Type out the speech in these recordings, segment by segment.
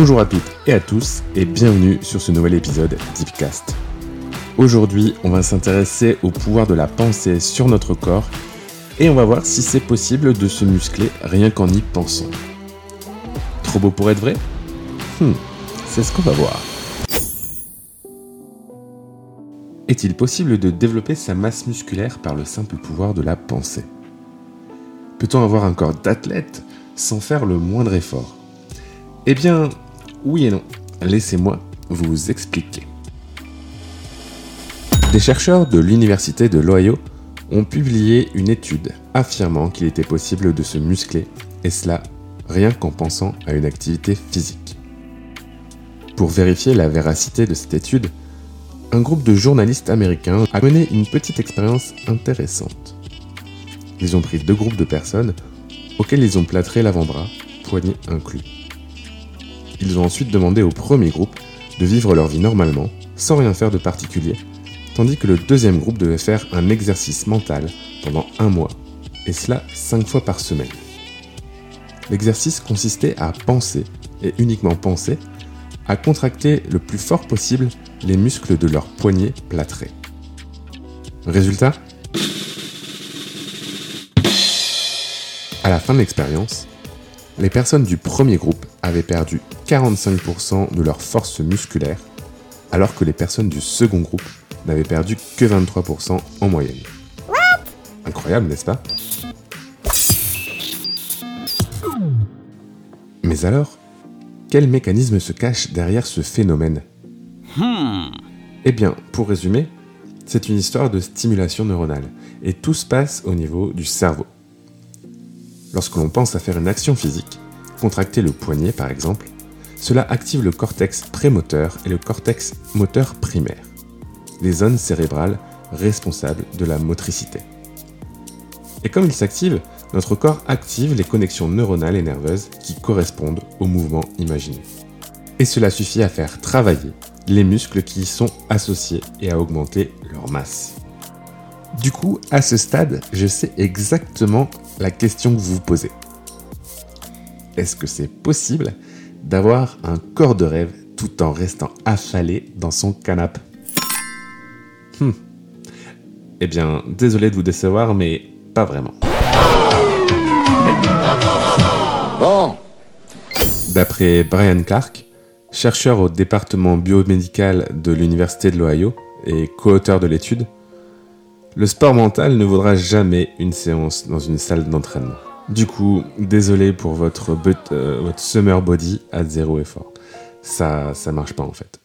Bonjour à toutes et à tous et bienvenue sur ce nouvel épisode Deepcast. Aujourd'hui, on va s'intéresser au pouvoir de la pensée sur notre corps et on va voir si c'est possible de se muscler rien qu'en y pensant. Trop beau pour être vrai? Hmm, C'est ce qu'on va voir. Est-il possible de développer sa masse musculaire par le simple pouvoir de la pensée? Peut-on avoir un corps d'athlète sans faire le moindre effort? Eh bien, oui et non. Laissez-moi vous expliquer. Des chercheurs de l'Université de l'Ohio ont publié une étude affirmant qu'il était possible de se muscler, et cela rien qu'en pensant à une activité physique. Pour vérifier la véracité de cette étude, un groupe de journalistes américains a mené une petite expérience intéressante. Ils ont pris deux groupes de personnes auxquels ils ont plâtré l'avant-bras, poignet inclus. Ils ont ensuite demandé au premier groupe de vivre leur vie normalement, sans rien faire de particulier, tandis que le deuxième groupe devait faire un exercice mental pendant un mois, et cela cinq fois par semaine. L'exercice consistait à penser, et uniquement penser, à contracter le plus fort possible les muscles de leurs poignets plâtrés. Résultat? À la fin de l'expérience, les personnes du premier groupe avaient perdu 45% de leur force musculaire, alors que les personnes du second groupe n'avaient perdu que 23% en moyenne. Incroyable, n'est-ce pas? Mais alors, quel mécanisme se cache derrière ce phénomène? Eh bien, pour résumer, c'est une histoire de stimulation neuronale, et tout se passe au niveau du cerveau. Lorsque l'on pense à faire une action physique, contracter le poignet par exemple, cela active le cortex prémoteur et le cortex moteur primaire, les zones cérébrales responsables de la motricité. Et comme il s'active, notre corps active les connexions neuronales et nerveuses qui correspondent au mouvement imaginé. Et cela suffit à faire travailler les muscles qui y sont associés et à augmenter leur masse. Du coup, à ce stade, je sais exactement la question que vous vous posez. Est-ce que c'est possible d'avoir un corps de rêve tout en restant affalé dans son canapé? Hmm. Eh bien, désolé de vous décevoir, mais pas vraiment. Bon. D'après Brian Clark, chercheur au département biomédical de l'Université de l'Ohio et co-auteur de l'étude, le sport mental ne vaudra jamais une séance dans une salle d'entraînement. Du coup, désolé pour votre, euh, summer body à zéro effort. Ça, ça marche pas en fait.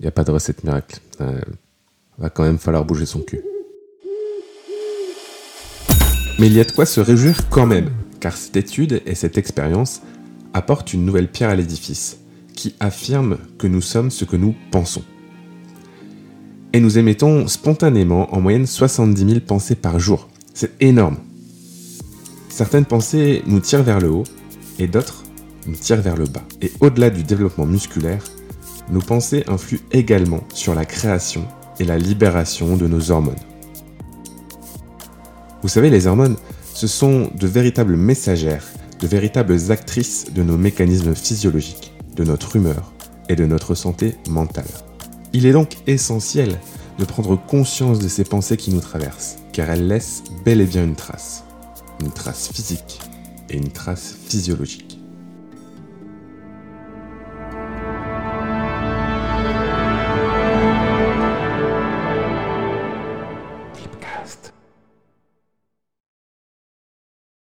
Il n'y a pas de recette miracle. Va quand même falloir bouger son cul. Mais il y a de quoi se réjouir quand même, car cette étude et cette expérience apportent une nouvelle pierre à l'édifice, qui affirme que nous sommes ce que nous pensons. Et nous émettons spontanément en moyenne 70 000 pensées par jour. C'est énorme. Certaines pensées nous tirent vers le haut et d'autres nous tirent vers le bas. Et au-delà du développement musculaire, nos pensées influent également sur la création et la libération de nos hormones. Vous savez, les hormones, ce sont de véritables messagères, de véritables actrices de nos mécanismes physiologiques, de notre humeur et de notre santé mentale. Il est donc essentiel de prendre conscience de ces pensées qui nous traversent, car elles laissent bel et bien une trace. Une trace physique et une trace physiologique.